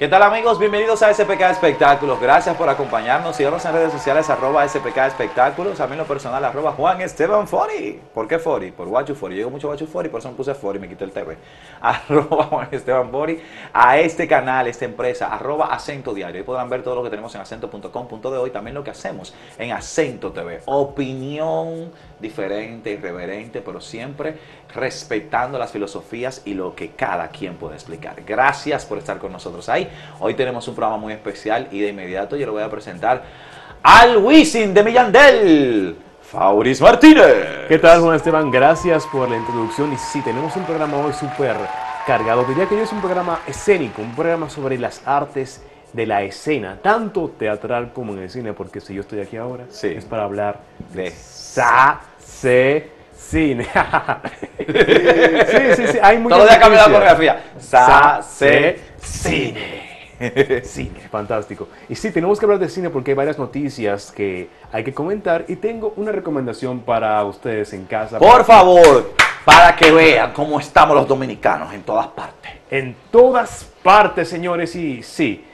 ¿Qué tal amigos? Bienvenidos a SPK Espectáculos. Gracias por acompañarnos. Síganos en redes sociales arroba SPK Espectáculos. A mí en lo personal arroba Juan Esteban Fori. ¿Por qué Fori? Por Guachu Fori. Digo mucho Guachu Fori, por eso me puse Fori y me quité el TV. Arroba Juan Esteban Fori. A este canal, esta empresa, arroba Acento Diario. Ahí podrán ver todo lo que tenemos en acento.com.de hoy. También lo que hacemos en Acento TV. Opinión diferente, irreverente, pero siempre respetando las filosofías y lo que cada quien puede explicar. Gracias por estar con nosotros ahí. Hoy tenemos un programa muy especial y de inmediato yo le voy a presentar al Wisin de Millandel. Fauris Martínez. ¿Qué tal, Juan Esteban? Gracias por la introducción. Y sí, tenemos un programa hoy súper cargado. Diría que hoy es un programa escénico, un programa sobre las artes de la escena, tanto teatral como en el cine, porque si yo estoy aquí ahora, sí. es para hablar de sa, se, cine. sí, sí, sí, hay mucha Todo de cambiado la coreografía. Sa, se, cine. cine, fantástico. Y sí, tenemos que hablar de cine porque hay varias noticias que hay que comentar y tengo una recomendación para ustedes en casa. Por favor, para que vean cómo estamos los dominicanos en todas partes. En todas partes, señores, y sí.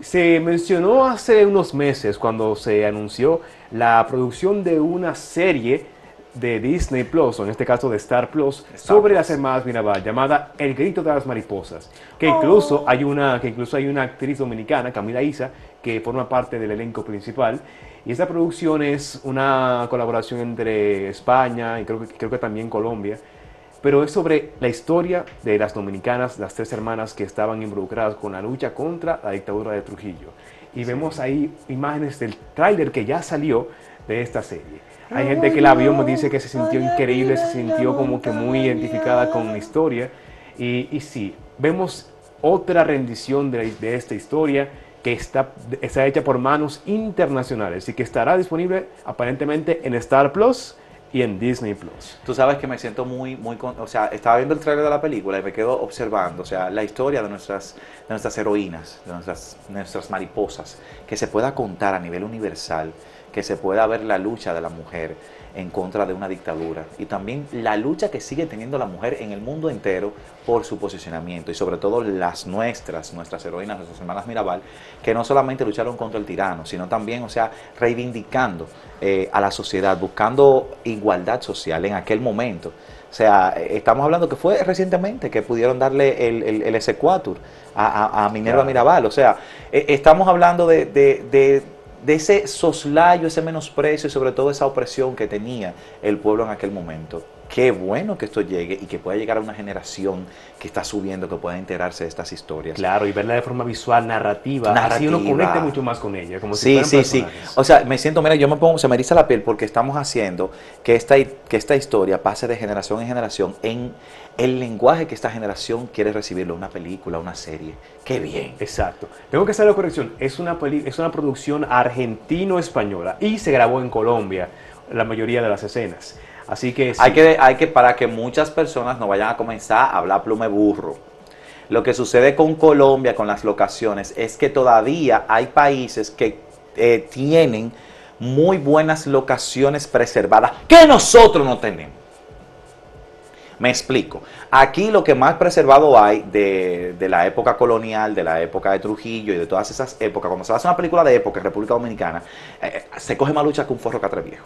Se mencionó hace unos meses cuando se anunció la producción de una serie de Disney Plus, o en este caso de Star Plus, sobre las hermanas Mirabal, llamada El grito de las mariposas, que incluso oh. hay una que incluso hay una actriz dominicana, Camila Isa, que forma parte del elenco principal. Y esta producción es una colaboración entre España y creo que, creo que también Colombia, pero es sobre la historia de las dominicanas, las tres hermanas que estaban involucradas con la lucha contra la dictadura de Trujillo. Y vemos ahí imágenes del tráiler que ya salió de esta serie. Hay gente que la vio, me dice que se sintió increíble, se sintió como que muy identificada con la historia. Y, y sí, vemos otra rendición de, de, esta historia que está, está hecha por manos internacionales y que estará disponible aparentemente en Star Plus y en Disney Plus. Tú sabes que me siento muy, muy, o sea, estaba viendo el trailer de la película y me quedo observando, o sea, la historia de nuestras, de nuestras heroínas, de nuestras, nuestras mariposas, que se pueda contar a nivel universal que se pueda ver la lucha de la mujer en contra de una dictadura y también la lucha que sigue teniendo la mujer en el mundo entero por su posicionamiento y sobre todo las nuestras, nuestras heroínas, nuestras hermanas Mirabal, que no solamente lucharon contra el tirano, sino también, o sea, reivindicando eh, a la sociedad, buscando igualdad social en aquel momento. O sea, estamos hablando que fue recientemente que pudieron darle el, el, el a, Minerva Mirabal. O sea, eh, estamos hablando de de ese soslayo, ese menosprecio y sobre todo esa opresión que tenía el pueblo en aquel momento. Qué bueno que esto llegue y que pueda llegar a una generación que está subiendo, que pueda enterarse de estas historias. Claro, y verla de forma visual, narrativa, así uno conecte mucho más con ella. Como sí, sí, sí. O sea, me siento, mira, yo me pongo, se me eriza la piel porque estamos haciendo que esta, que esta historia pase de generación en generación en el lenguaje que esta generación quiere recibirlo, una película, una serie. Qué bien. Exacto. Tengo que hacer la corrección. Es una, es una producción argentino-española y se grabó en Colombia la mayoría de las escenas. Así que, hay que hay que para que muchas personas no vayan a comenzar a hablar plume burro. Lo que sucede con Colombia, con las locaciones, es que todavía hay países que eh, tienen muy buenas locaciones preservadas que nosotros no tenemos. Me explico. Aquí lo que más preservado hay de, de la época colonial, de la época de Trujillo y de todas esas épocas, cuando se hace una película de época en República Dominicana, eh, se coge más lucha que un forro catre viejo.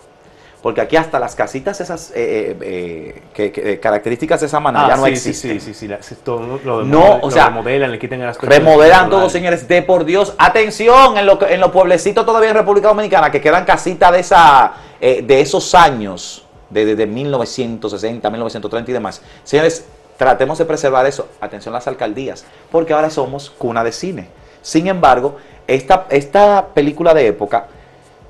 Porque aquí hasta las casitas esas eh, eh, eh, que, que- características de esa manera Ah, ya no sí, existen. Sí, sí, sí, sí, la- sí, todo lo No, o sea, remodelan, le quitan las cosas. Remodelan todo, señores, de por Dios. Atención, en, lo, que- en los pueblecitos todavía en República Dominicana, que quedan casitas de, esa, eh, de esos años, de, de, de 1960, 1930 y demás. Señores, tratemos de preservar eso. Atención a las alcaldías, porque ahora somos cuna de cine. Sin embargo, esta, esta película de época,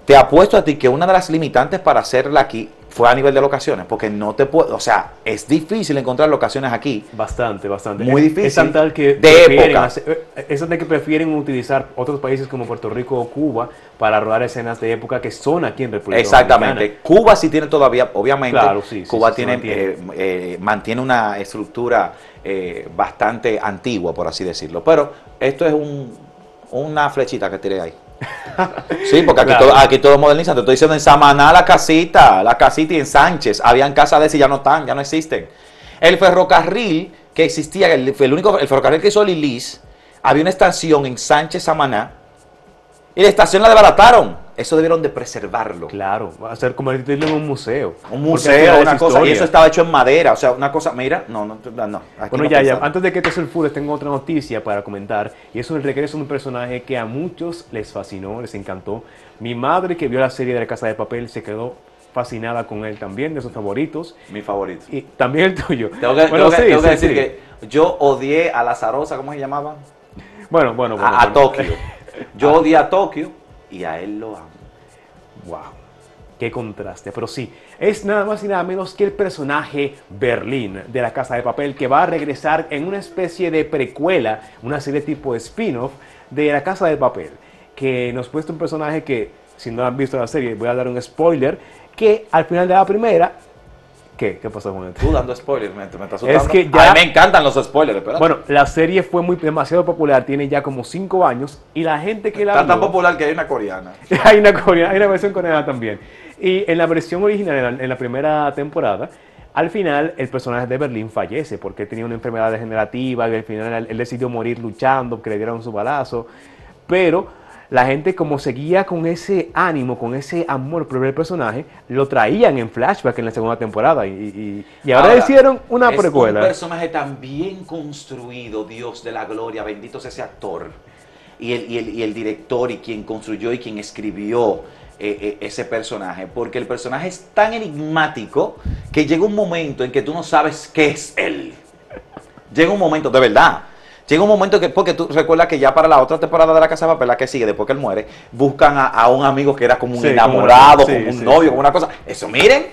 te apuesto a ti que una de las limitantes para hacerla aquí fue a nivel de locaciones, porque no te puedo, o sea, es difícil encontrar locaciones aquí. Bastante, bastante. Muy difícil. Es tan tal que De época. hacer- eh, es tanto que prefieren utilizar otros países como Puerto Rico o Cuba para rodar escenas de época que son aquí en República Exactamente. Dominicana. Cuba sí tiene todavía, obviamente, Claro, sí, Cuba sí, tiene, mantiene. eh, eh, mantiene una estructura eh, bastante antigua, por así decirlo. Pero esto es un, una flechita que tiré ahí. Sí, porque aquí, Claro. todo, aquí todo moderniza. Te estoy diciendo en Samaná la casita, la casita y en Sánchez. Habían casas de esas y ya no están, ya no existen. El ferrocarril que existía, el, el único, el ferrocarril que hizo Lilis, había una estación en Sánchez, Samaná, y la estación la desbarataron. Eso debieron de preservarlo. Claro, va a ser convertirlo en un museo. Un museo, una cosa, y eso estaba hecho en madera, o sea, una cosa, mira, no, no, no, Bueno, no ya, ya, antes de que te sulfures, tengo otra noticia para comentar. Y es el regreso de un personaje que a muchos les fascinó, les encantó. Mi madre, que vio la serie de La Casa de Papel, se quedó fascinada con él también, de sus favoritos. mi favorito. Y también el tuyo. Tengo que, Bueno, tengo que- sí, que sí, decir sí. que yo odié a la Zarosa, ¿cómo se llamaba? Bueno, bueno, bueno. a, a bueno. Tokio. Yo odié a Tokio y a él lo amo. Wow, qué contraste. Pero sí, es nada más y nada menos que el personaje Berlín de la Casa de Papel que va a regresar en una especie de precuela, una serie tipo spin-off de la Casa de Papel, que nos muestra un personaje que, si no han visto la serie, voy a dar un spoiler, que al final de la primera... ¿Qué? ¿Qué pasó con esto? Tú dando spoilers, me, me estás asustando. Es que ya- A mí me encantan los spoilers, espérate. Bueno, la serie fue muy demasiado popular, tiene ya como 5 años, y la gente que la Está tan popular que hay una coreana. hay, una coreana- hay una versión coreana también. Y en la versión original, en la, en la primera temporada, al final el personaje de Berlín fallece porque tenía una enfermedad degenerativa y al final él, él decidió morir luchando, que le dieron su balazo. Pero la gente como seguía con ese ánimo, con ese amor por el personaje, lo traían en flashback en la segunda temporada. Y, y- y ahora, hicieron una es precuela. un personaje tan bien construido, Dios de la gloria, bendito sea ese actor. Y el, y el- y el director y quien construyó y quien escribió eh, eh, ese personaje. Porque el personaje es tan enigmático que llega un momento en que tú no sabes qué es él. Llega un momento, de verdad. Llega un momento que, porque tú recuerdas que ya para la otra temporada de La Casa de Papel, la que sigue, después que él muere, buscan a, a un amigo que era como un Sí, enamorado, sí, como un sí, novio, como una cosa. Eso, miren,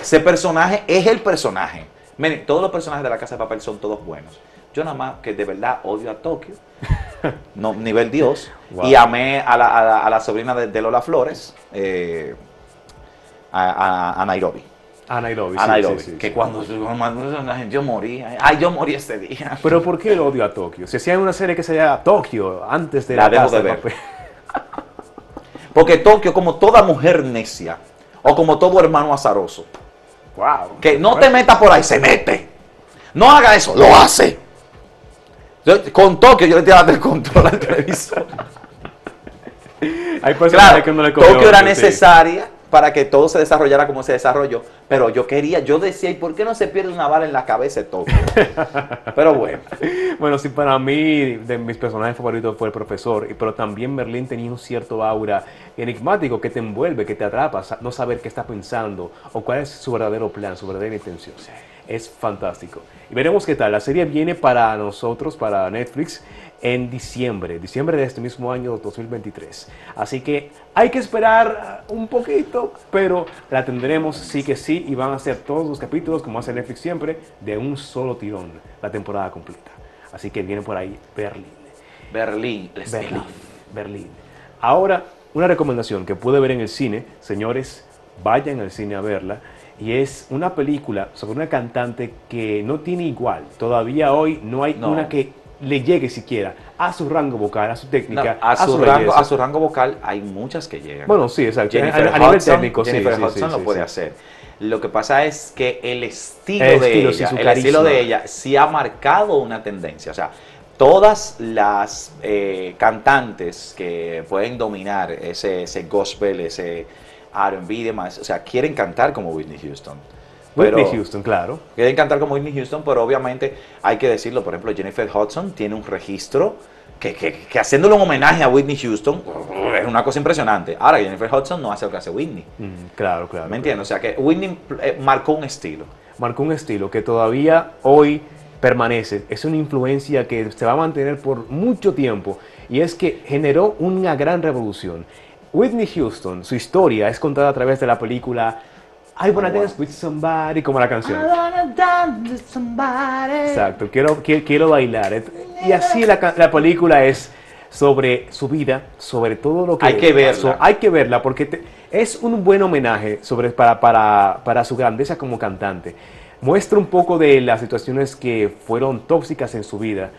ese personaje es el personaje. Miren, todos los personajes de la Casa de Papel son todos buenos. Yo nada más que de verdad odio a Tokio, no, nivel Dios, Wow. y amé a la, a la- a la sobrina de, de Lola Flores, eh, a Nairobi. A Nairobi. A Nairobi, sí, sí, que sí. cuando yo morí, ay, yo morí este día. Pero ¿por qué el odio a Tokio? Si hacían una serie que se llama Tokio antes de La la, Casa de ver. Papel. Porque Tokio, como toda mujer necia, o como todo hermano azaroso, Wow. que no te metas por ahí, se mete. No haga eso, lo hace. Yo- con Tokio yo le que dar el control al televisor. Hay personas Claro, que no le Tokio era necesaria para que todo se desarrollara como se desarrolló, pero yo quería, yo decía, ¿y por qué no se pierde una bala en la cabeza Tokio? pero bueno, Bueno, sí, para mí, de mis personajes favoritos fue el profesor, pero también Merlín tenía un cierto aura enigmático que te envuelve, que te atrapa, no saber qué está pensando o cuál es su verdadero plan, su verdadera intención. Es fantástico. Y veremos qué tal. La serie viene para nosotros, para Netflix, en diciembre, diciembre de este mismo año 2023. Así que hay que esperar un poquito, pero la tendremos sí que sí y van a ser todos los capítulos, como hace Netflix siempre, de un solo tirón, la temporada completa. Así que viene por ahí Berlín. Berlín, Berlín. Berlín. Ahora, una recomendación que pude ver en el cine, señores, vayan al cine a verla. Y es una película sobre una cantante que no tiene igual. Todavía hoy no hay No. una que le llegue siquiera a su rango vocal, a su No, técnica, a, su rango, belleza. a su rango vocal hay muchas que llegan. Bueno, sí, exacto. Jennifer a, a nivel técnico, Jennifer sí, Hudson sí, lo sí, puede sí. hacer. Lo que pasa es que el estilo, El de estilo, ella, su el estilo de ella sí ha marcado una tendencia. O sea, todas las eh, cantantes que pueden dominar ese, ese gospel, ese R&B y demás, o sea, quieren cantar como Whitney Houston. Whitney Houston, claro. Quieren cantar como Whitney Houston, pero obviamente hay que decirlo. Por ejemplo, Jennifer Hudson tiene un registro que, que, que haciéndole un homenaje a Whitney Houston es una cosa impresionante. Ahora, Jennifer Hudson no hace lo que hace Whitney. Mm, claro, claro. ¿Me entiendes? O sea, que Whitney eh, marcó un estilo. marcó un estilo que todavía hoy permanece. Es una influencia que se va a mantener por mucho tiempo y es que generó una gran revolución. Whitney Houston, su historia es contada a través de la película I Wanna Dance With Somebody, como la canción. Exacto, quiero, qui- quiero bailar. Y así la, la película es sobre su vida, sobre todo lo que Hay que verla. pasó. Hay que verla porque te- es un buen homenaje sobre, para, para, para su grandeza como cantante. Muestra un poco de las situaciones que fueron tóxicas en su vida,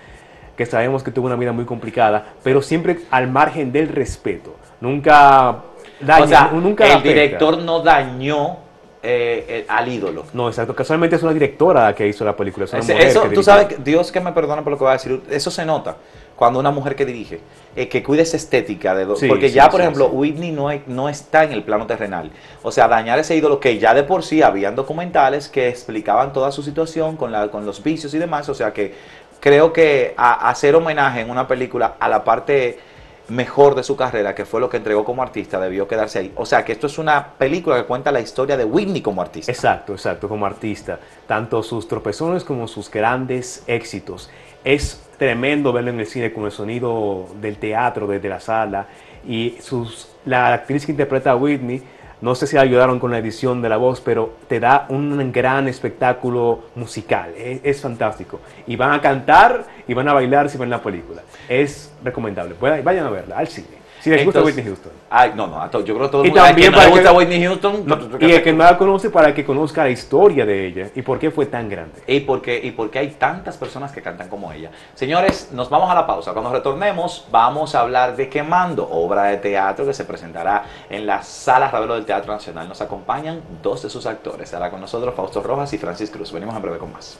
que sabemos que tuvo una vida muy complicada, pero siempre al margen del respeto. Nunca daña, o sea, nunca el afecta. director no dañó eh, el- al ídolo. No, exacto. Casualmente es una directora que hizo la película. Es una Ese- mujer eso, que tú sabes, Dios que me perdona por lo que voy a decir, eso se nota cuando una mujer que dirige, eh, que cuida esa estética, de Sí, porque sí, ya, por sí, ejemplo. Whitney no, hay- no está en el plano terrenal. O sea, dañar ese ídolo que ya de por sí habían documentales que explicaban toda su situación con, la, con los vicios y demás. O sea que creo que a- hacer homenaje en una película a la parte mejor de su carrera, que fue lo que entregó como artista, debió quedarse ahí. O sea que esto es una película que cuenta la historia de Whitney como artista. Exacto, exacto, como artista. Tanto sus tropezones como sus grandes éxitos. Es tremendo verlo en el cine con el sonido del teatro desde la sala. Y sus, la actriz que interpreta a Whitney, no sé si ayudaron con la edición de la voz, pero te da un gran espectáculo musical. Es, es fantástico. Y van a cantar y van a bailar si ven la película. Es recomendable. Vayan a verla al cine. Si les gusta Entonces- Whitney Houston. Ay, no, no, yo creo que todo el Y mundo también que no le para gusta que- Whitney Houston. No, y el que no la conoce para que conozca la historia de ella y por qué fue tan grande. ¿Y por, qué, ¿Y por qué hay tantas personas que cantan como ella? Señores, nos vamos a la pausa. Cuando retornemos, vamos a hablar de Quemando, obra de teatro que se presentará en la Sala Ravelo del Teatro Nacional. Nos acompañan dos de sus actores. Estará con nosotros Fausto Rojas y Francis Cruz. Venimos en breve con más.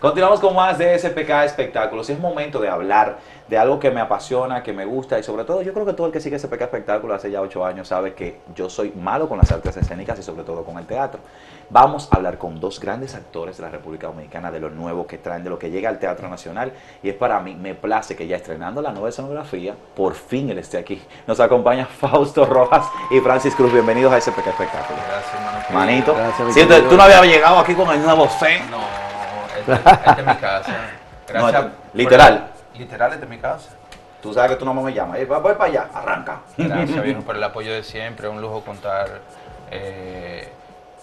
Continuamos con más de SPK Espectáculos. Es momento de hablar de algo que me apasiona, que me gusta y sobre todo yo creo que todo el que sigue SPK Espectáculos hace ya ocho años sabe que yo soy malo con las artes escénicas y sobre todo con el teatro. Vamos a hablar con dos grandes actores de la República Dominicana de lo nuevo que traen, de lo que llega al Teatro Nacional y es para mí, me place que ya estrenando la nueva escenografía, por fin él esté aquí. Nos acompaña Fausto Rojas y Francis Cruz. Bienvenidos a SPK Espectáculos. Gracias, hermano. Manito, Gracias, si tú, no habías llegado aquí con el nuevo set. No, esta, es mi casa. Gracias. literal. literal, esta es mi casa. Tú sabes que tú no me llamas. Eh, voy para allá, arranca. Gracias, viejo, por el apoyo de siempre. Es un lujo contar eh,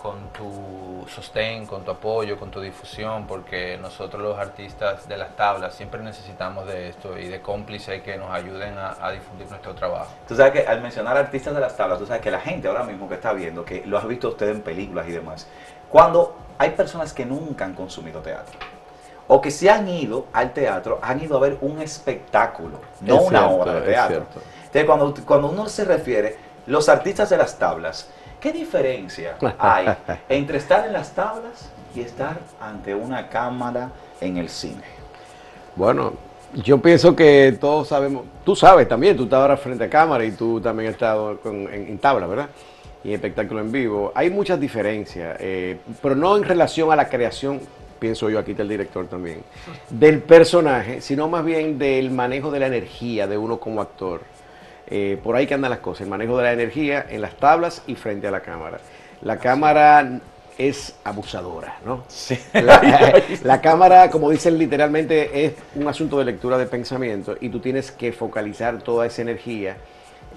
con tu sostén, con tu apoyo, con tu difusión, porque nosotros los artistas de las tablas siempre necesitamos de esto y de cómplices que nos ayuden a, a difundir nuestro trabajo. Tú sabes que al mencionar artistas de las tablas, tú sabes que la gente ahora mismo que está viendo, que lo has visto usted en películas y demás, cuando hay personas que nunca han consumido teatro, o que se han ido al teatro, han ido a ver un espectáculo, no Es una cierto, obra de teatro. Entonces, cuando, cuando uno se refiere, los artistas de las tablas, ¿qué diferencia hay entre estar en las tablas y estar ante una cámara en el cine? Bueno, yo pienso que todos sabemos, tú sabes también, tú ahora frente a cámara y tú también has estado con- en, en tabla, ¿verdad? Y espectáculo en vivo. Hay muchas diferencias, eh, pero no en relación a la creación, pienso yo, aquí está el director también, del personaje, sino más bien del manejo de la energía de uno como actor. Eh, por ahí que andan las cosas, el manejo de la energía en las tablas y frente a la cámara. La cámara es abusadora, ¿no? La, la cámara, como dicen literalmente, es un asunto de lectura de pensamiento y tú tienes que focalizar toda esa energía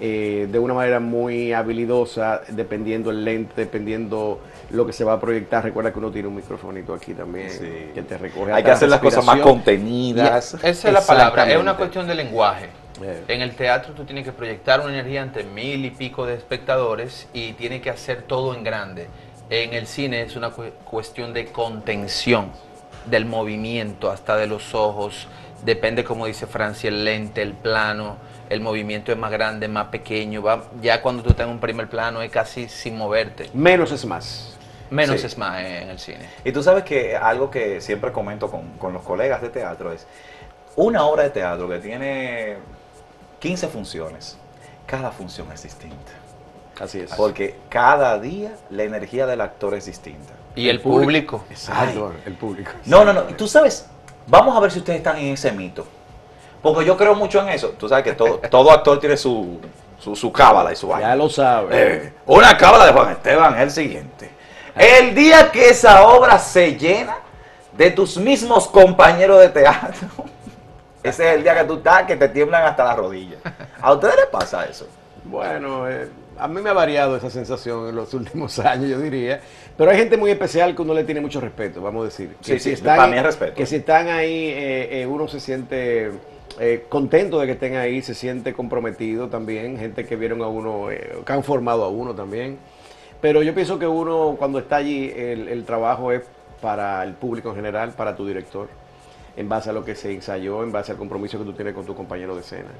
eh, de una manera muy habilidosa, dependiendo el lente, dependiendo lo que se va a proyectar. Recuerda que uno tiene un microfonito aquí también Sí. que te recoge. Hay que hacer las cosas más contenidas. Esa es la palabra, es una cuestión de lenguaje. Eh. En el teatro tú tienes que proyectar una energía ante mil y pico de espectadores y tienes que hacer todo en grande. En el cine es una cu- cuestión de contención del movimiento, hasta de los ojos. Depende, como dice Francia, el lente, el plano. El movimiento es más grande, más pequeño. Va, ya cuando tú estás en un primer plano es casi sin moverte. Menos es más. Menos Sí. es más en el cine. Y tú sabes que algo que siempre comento con, con los colegas de teatro es una obra de teatro que tiene 15 funciones. Cada función es distinta. Así es. Porque cada día la energía del actor es distinta. Y el público. Exacto, el público. No, no, no. Tú sabes, vamos a ver si ustedes están en ese mito. Porque yo creo mucho en eso. Tú sabes que todo, todo actor tiene su, su, su cábala y su vaina. Ya lo sabe. Eh, una cábala de Juan Esteban es el siguiente. El día que esa obra se llena de tus mismos compañeros de teatro, ese es el día que tú estás que te tiemblan hasta las rodillas. ¿A ustedes les pasa eso? Bueno, eh, a mí me ha variado esa sensación en los últimos años, yo diría. Pero hay gente muy especial que uno le tiene mucho respeto, vamos a decir. Sí, sí, están- para mí es respeto. Que si están ahí, eh, eh, uno se siente eh, contento de que estén ahí, se siente comprometido también. Gente que vieron a uno, eh, que han formado a uno también. Pero yo pienso que uno, cuando está allí, el, trabajo es para el público en general, para tu director, en base a lo que se ensayó, en base al compromiso que tú tienes con tu compañero de escena.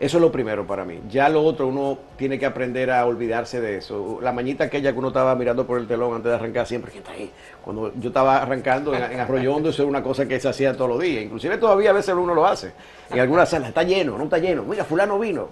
Eso es lo primero para mí. Ya lo otro, uno tiene que aprender a olvidarse de eso. La mañita aquella que uno estaba mirando por el telón antes de arrancar, siempre, ¿quién está ahí? Cuando yo estaba arrancando en, en Arroyo Hondo, eso era una cosa que se hacía todos los días. Inclusive todavía a veces uno lo hace. En algunas salas, está lleno, no está lleno. Mira, fulano vino.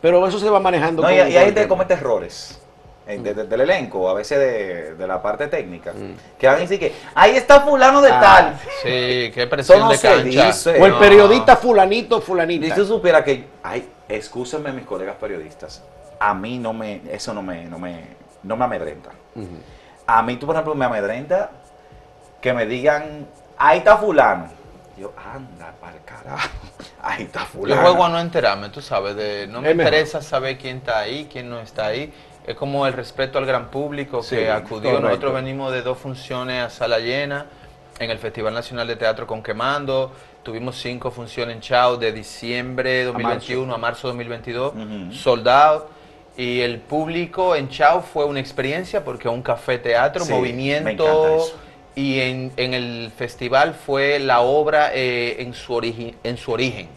Pero eso se va manejando. No, con- y, y con hay el gente que tiempo. comete errores. Eh, de- de- del elenco, a veces de, de la parte técnica, Mm. que van a decir que ahí está fulano de Ah. tal. Sí, qué presión no de cancha. dice. O el No. periodista fulanito, fulanita. Y si tú supieras que, ay, excúsenme mis colegas periodistas, a mí no me, eso no me, no me, no me amedrenta. A mí, tú, por ejemplo, me amedrenta que me digan, ahí está fulano. Yo, anda, para el carajo, ahí está Yo fulano. juego a no enterarme, tú sabes, de no me interesa saber quién está ahí, quién no está ahí. Es como el respeto al gran público Sí, que acudió. correcto. Nosotros venimos de dos funciones a sala llena en el Festival Nacional de Teatro con Quemando. Tuvimos cinco funciones en Chao de diciembre 2021 a marzo, 2022, Ujú. soldado. Y el público en Chao fue una experiencia porque un café teatro, Sí, movimiento. Y en, en el festival fue la obra eh, en, su en su origen,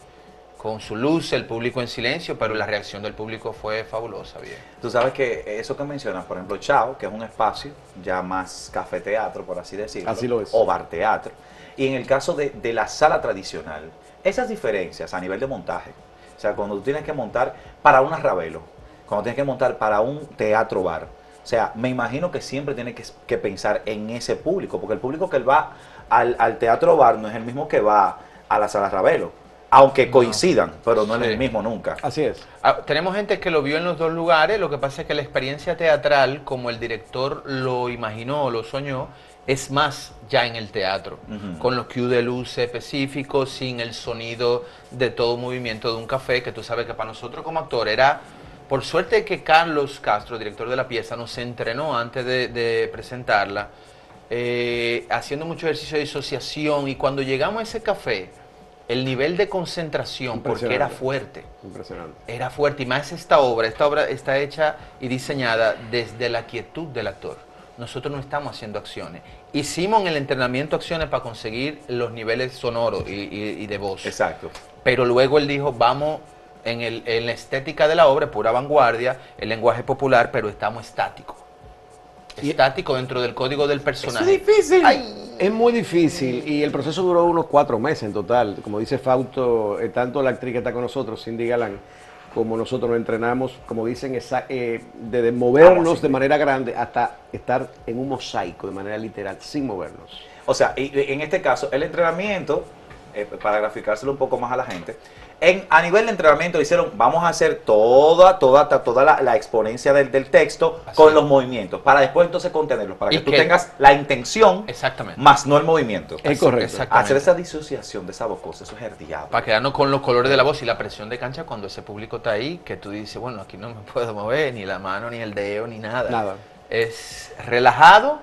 con su luz, el público en silencio, pero la reacción del público fue fabulosa, bien. Tú sabes que eso que mencionas, por ejemplo, Chao, que es un espacio ya más café teatro, por así decirlo, Así lo es. o bar teatro. Y en el caso de, de la sala tradicional, esas diferencias a nivel de montaje, o sea, cuando tú tienes que montar para una Ravelo, cuando tienes que montar para un teatro bar, o sea, me imagino que siempre tienes que, que pensar en ese público, porque el público que va al, al teatro bar no es el mismo que va a la sala Ravelo, aunque coincidan, pero no es Sí. el mismo nunca. Así es. Ah, tenemos gente que lo vio en los dos lugares, lo que pasa es que la experiencia teatral, como el director lo imaginó o lo soñó, es más ya en el teatro, con los cues de luz específicos, sin el sonido de todo movimiento de un café, que tú sabes que para nosotros como actor era, por suerte que Carlos Castro, director de la pieza, nos entrenó antes de, de presentarla, eh, haciendo mucho ejercicio de disociación y cuando llegamos a ese café, el nivel de concentración, porque era fuerte, Impresionante. era fuerte y más esta obra. Esta obra está hecha y diseñada desde la quietud del actor. Nosotros no estamos haciendo acciones. Hicimos en el entrenamiento acciones para conseguir los niveles sonoros y, y- y de voz. Exacto. Pero luego él dijo, vamos en, el- en la estética de la obra, pura vanguardia, el lenguaje popular, pero estamos estáticos. Estático dentro del código del personaje. difícil. Es muy difícil y el proceso duró unos cuatro meses en total. Como dice Fausto, eh, tanto la actriz que está con nosotros, Cindy Galán, como nosotros lo entrenamos, como dicen, esa- eh, desde movernos de manera grande hasta estar en un mosaico de manera literal, sin movernos. O sea, y en este caso, el entrenamiento, eh, para graficárselo un poco más a la gente, en, a nivel de entrenamiento hicieron, vamos a hacer toda, toda, toda la, la exponencia del, del texto Así con es. los movimientos, para después entonces contenerlos, para que tú que- tengas la intención, Exactamente. más no el movimiento. Es correcto. Hacer esa disociación de esa voz, eso es el diablo. Para quedarnos con los colores de la voz y la presión de cancha cuando ese público está ahí, que tú dices, bueno, aquí no me puedo mover, ni la mano, ni el dedo, ni nada. Nada. Es relajado,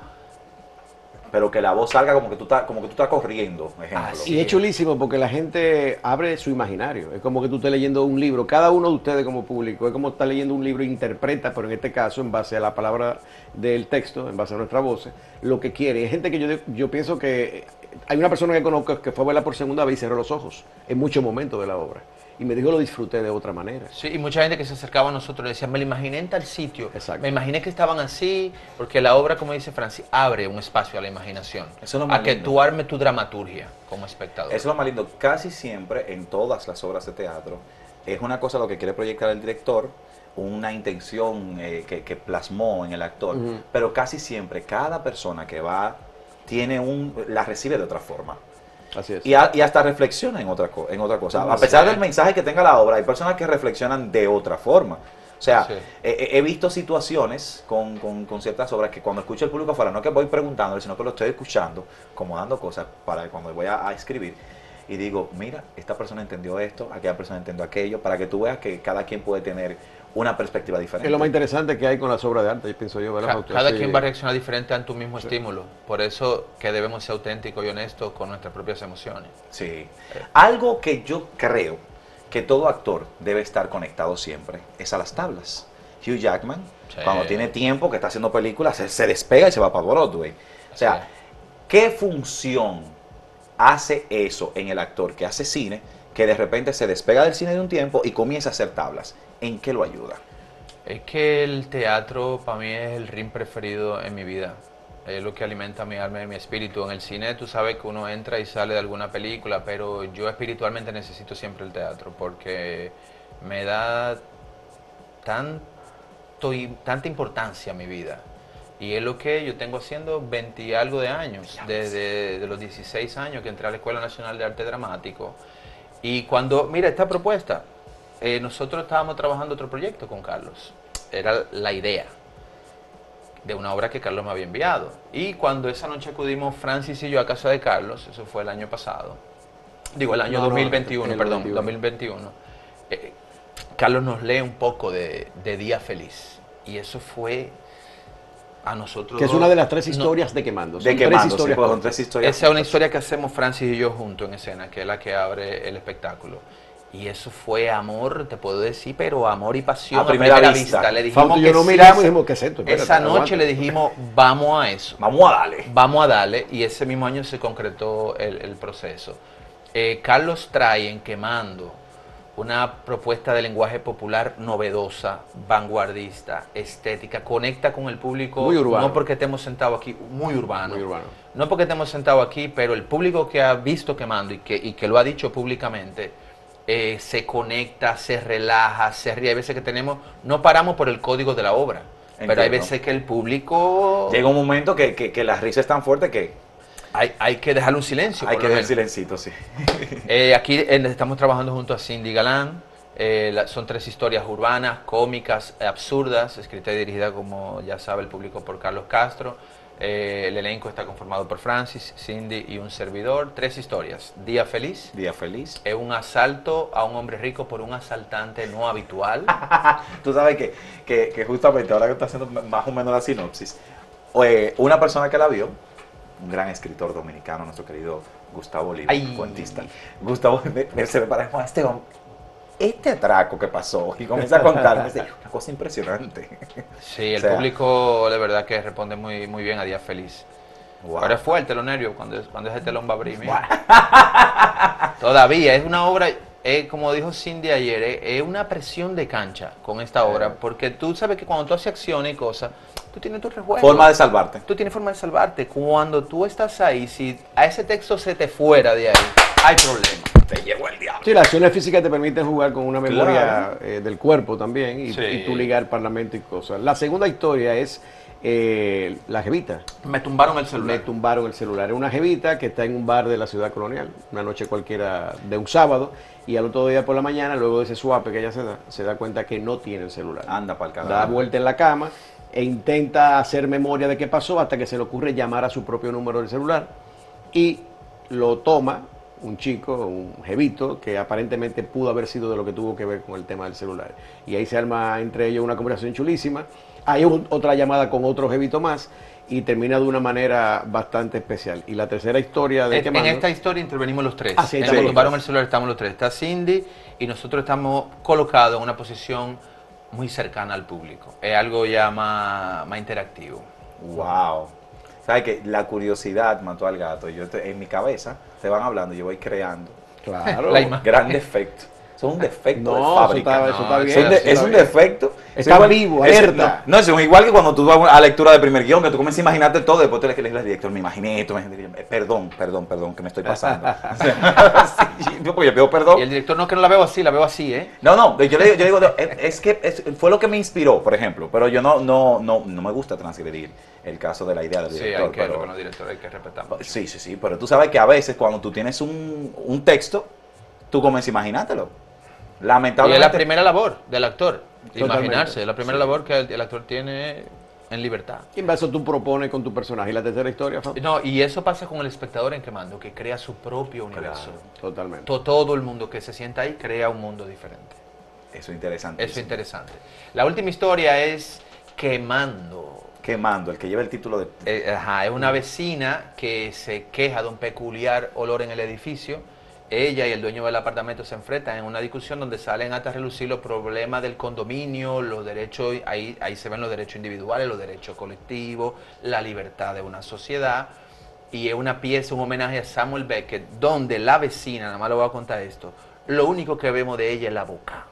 pero que la voz salga como que tú estás, como que tú estás corriendo, ejemplo. Y es chulísimo porque la gente abre su imaginario. Es como que tú estés leyendo un libro. Cada uno de ustedes como público es como estar leyendo un libro e interpreta, pero en este caso en base a la palabra del texto, en base a nuestra voz, lo que quiere. Hay gente que yo, yo pienso que hay una persona que conozco que fue a verla por segunda vez y cerró los ojos en muchos momentos de la obra. Y me dijo lo disfruté de otra manera. Sí, y mucha gente que se acercaba a nosotros le decía, me lo imaginé en tal sitio, Exacto. me imaginé que estaban así, porque la obra, como dice Francis, abre un espacio a la imaginación, Eso es lo más a que lindo. tú armes tu dramaturgia como espectador. Eso es lo más lindo. Casi siempre en todas las obras de teatro es una cosa lo que quiere proyectar el director, una intención eh, que, que plasmó en el actor, pero casi siempre cada persona que va tiene un la recibe de otra forma. Así es. Y, a- y hasta reflexiona en otra, en otra cosa. A pesar del mensaje que tenga la obra, hay personas que reflexionan de otra forma. O sea, Sí. he, visto situaciones con, con- con ciertas obras que cuando escucho el público afuera, no que voy preguntando, sino que lo estoy escuchando, como dando cosas para cuando voy a, a escribir. Y digo, mira, esta persona entendió esto, aquella persona entendió aquello, para que tú veas que cada quien puede tener una perspectiva diferente. Es lo más interesante que hay con las obras de arte, pienso yo, ¿verdad? Cada Sí. quien va a reaccionar diferente ante un mismo estímulo. Por eso que debemos ser auténticos y honestos con nuestras propias emociones. Sí. Algo que yo creo que todo actor debe estar conectado siempre es a las tablas. Hugh Jackman, Sí. cuando tiene tiempo que está haciendo películas, se, se despega y se va para Broadway. O sea, Sí. ¿qué función hace eso en el actor que hace cine, que de repente se despega del cine de un tiempo y comienza a hacer tablas? ¿En qué lo ayuda? Es que el teatro para mí es el ring preferido en mi vida. Es lo que alimenta mi alma y mi espíritu. En el cine tú sabes que uno entra y sale de alguna película, pero yo espiritualmente necesito siempre el teatro porque me da tanto, tanta importancia a mi vida. Y es lo que yo tengo haciendo 20 y algo de años, desde de los 16 años que entré a la Escuela Nacional de Arte Dramático. Y cuando, mira, esta propuesta, eh, nosotros estábamos trabajando otro proyecto con Carlos. Era la idea de una obra que Carlos me había enviado. Y cuando esa noche acudimos Francis y yo a casa de Carlos, eso fue el año pasado, digo el año No, no, 2021, el perdón, 21. 2021, eh, Carlos nos lee un poco de, de Día Feliz. Y eso fue a nosotros. Que es una de las tres no, historias de Quemando. De tres quemando, sí, historias pues, tres historias. esa es una historia que hacemos Francis y yo juntos en escena, que es la que abre el espectáculo. Y eso fue amor, te puedo decir, pero amor y pasión A primera vista. Le dijimos Fausto y que yo no sí, miramos y esa- dijimos, ¿qué es esto? Espérate, Esa noche le dijimos, vamos a eso, Vamos a darle. vamos a darle, y ese mismo año se concretó el, el proceso. Eh, Carlos trae en Quemando una propuesta de lenguaje popular novedosa, vanguardista, estética, conecta con el público, Muy urbano. no porque estemos sentados aquí, muy urbano. Muy urbano. No porque estemos sentados aquí, pero el público que ha visto quemando y que, y que lo ha dicho públicamente, eh, se conecta, se relaja, se ríe. Hay veces que tenemos, no paramos por el código de la obra, pero hay veces que el público Llega un momento que, que, que la risa es tan fuerte que hay, hay que dejarle un silencio. hay que dejar silencito, sí. Eh, aquí eh, estamos trabajando junto a Cindy Galán. Eh, la- son tres historias urbanas, cómicas, absurdas, escrita y dirigida, como ya sabe el público, por Carlos Castro. Eh, el elenco está conformado por Francis, Cindy y un servidor. Tres historias. Día feliz. Día feliz. Es un asalto a un hombre rico por un asaltante no habitual. Tú sabes que, que, que justamente ahora que está haciendo más o menos la sinopsis, eh, una persona que la vio, un gran escritor dominicano, nuestro querido Gustavo Oliva, Ay. cuentista. Gustavo me- me- se me parece a este hombre. Este atraco que pasó, y comienza a contar, me dice, una cosa impresionante. Sí, el O sea, público de verdad que responde muy, muy bien a Día Feliz. Wow. Ahora es fuerte los nervios cuando, cuando ese telón va a abrir. Todavía es una obra, eh, como dijo Cindy ayer, eh, es una presión de cancha con esta obra, porque tú sabes que cuando tú haces acciones y cosas, tú tienes tu rejuego. Forma de salvarte. Tú tienes forma de salvarte. Cuando tú estás ahí, si a ese texto se te fuera de ahí, hay problema. Te llevó el diablo. Sí, las acciones físicas te permiten jugar con una memoria Claro. eh, del cuerpo también y, Sí. y tú ligar parlamento y cosas. La segunda historia es eh, la jevita. Me tumbaron el Me celular. tumbaron el celular. Es una jevita que está en un bar de la ciudad colonial, una noche cualquiera de un sábado, y al otro día por la mañana, luego de ese suape que ella se da, se da cuenta que no tiene el celular. Anda para el Da carajo. vuelta en la cama e intenta hacer memoria de qué pasó hasta que se le ocurre llamar a su propio número del celular y lo toma un chico, un jevito, que aparentemente pudo haber sido de lo que tuvo que ver con el tema del celular. Y ahí se arma entre ellos una conversación chulísima. Hay un- otra llamada con otro jevito más y termina de una manera bastante especial. Y la tercera historia de En, qué en esta historia intervenimos los tres. Ah, sí, en los tumbaron el celular estamos los tres. Está Cindy y nosotros estamos colocados en una posición muy cercana al público. Es algo ya más, más interactivo. Wow. ¿Sabes que La curiosidad mató al gato. Yo te- en mi cabeza, te van hablando, yo voy creando Claro. Gran defecto. Eso es un defecto No, de eso fábrica. está, eso está bien. Es un, de- es defecto. Está Es igual- vivo, es- alerta. No, no, es igual que cuando tú vas a lectura de primer guion, que tú comienzas a imaginarte todo, después tú le lees al director, me imaginé esto, me imaginé- eh, perdón, perdón, perdón, que me estoy pasando. O sea, sí, yo, pues, yo pido perdón. Y el director no que no la veo así, la veo así, ¿eh? No, no, yo le digo, yo digo, es, es que es- fue lo que me inspiró, por ejemplo, pero yo no, no, no, no me gusta transgredir el caso de la idea del Sí, director. hay que, pero- con los directores hay que respetar. mucho. sí, sí, sí, pero tú sabes que a veces cuando tú tienes un, un texto, tú comienzas a imaginártelo. Y es Lamentablemente. la primera labor del actor, imaginarse, es la primera labor que el, el actor tiene en libertad. Y en eso tú propones con tu personaje. ¿Y la tercera historia, Fab? No, y eso pasa con el espectador en Quemando, que crea su propio universo. Totalmente. To- Todo el mundo que se sienta ahí crea un mundo diferente. Eso es interesante. Eso es interesante. La última historia es Quemando. Quemando, el que lleva el título de. Eh, ajá, es una vecina que se queja de un peculiar olor en el edificio. Ella y el dueño del apartamento se enfrentan en una discusión donde salen hasta relucir los problemas del condominio, los derechos, ahí, ahí se ven los derechos individuales, los derechos colectivos, la libertad de una sociedad. Y es una pieza, un homenaje a Samuel Beckett, donde la vecina, nada más le voy a contar esto, lo único que vemos de ella es la boca.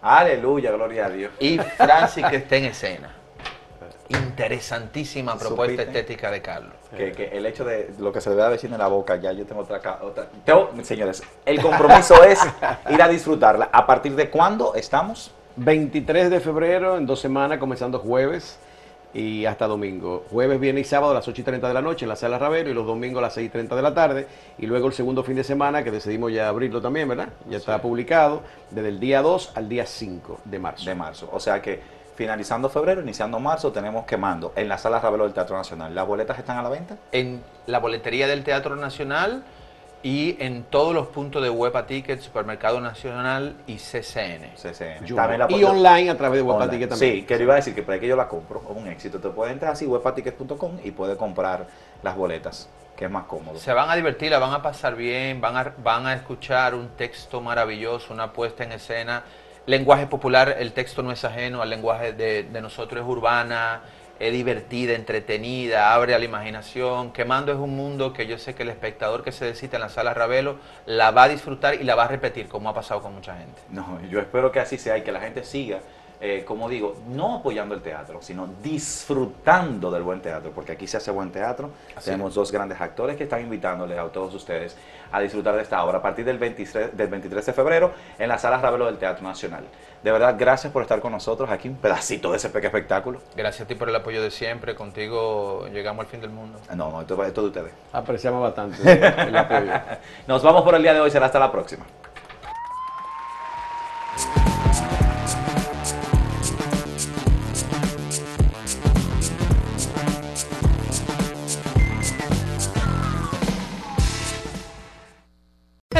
Aleluya, gloria a Dios. Y Francis que está en escena. Interesantísima propuesta ¿Supiste? estética de Carlos. Que, que el hecho de lo que se le ve a vecino en la boca, ya yo tengo otra, otra. Tengo- señores, el compromiso es ir a disfrutarla. ¿A partir de cuándo estamos? 23 de febrero, en dos semanas, comenzando jueves y hasta domingo. Jueves, viernes y sábado a las 8 y 30 de la noche en la sala Ravero y los domingos a las 6 y 30 de la tarde. Y luego el segundo fin de semana, que decidimos ya abrirlo también, ¿verdad? Ya está publicado, desde el día 2 al día 5 de marzo. De marzo. O sea que finalizando febrero, iniciando marzo, tenemos quemando en la sala Ravelo del Teatro Nacional. ¿Las boletas están a la venta? En la boletería del Teatro Nacional y en todos los puntos de Huepa Ticket, Supermercado Nacional y CCN. CCN. Yo- También la y online a través de Online. Guapaticket también. Sí, que le iba a decir que para que yo la compro, es un éxito. Te puede entrar así, webatickets.com y puede comprar las boletas, que es más cómodo. Se van a divertir, la van a pasar bien, van a, van a escuchar un texto maravilloso, una puesta en escena. Lenguaje popular, el texto no es ajeno al lenguaje de, nosotros, es urbana, es divertida, entretenida, abre a la imaginación. Quemando es un mundo que yo sé que el espectador que se decita en la sala Ravelo la va a disfrutar y la va a repetir, como ha pasado con mucha gente. No, yo espero que así sea y que la gente siga, eh, como digo, no apoyando el teatro, sino disfrutando del buen teatro, porque aquí se hace buen teatro. Tenemos dos grandes actores que están invitándoles a todos ustedes a disfrutar de esta obra a partir del 23, del 23 de febrero en la sala Ravelo del Teatro Nacional. De verdad, gracias por estar con nosotros aquí, un pedacito de ese pequeño espectáculo. Gracias a ti por el apoyo de siempre, contigo llegamos al fin del mundo. No, no, esto, esto de ustedes. Apreciamos bastante el apoyo. Nos vamos por el día de hoy, será hasta la próxima.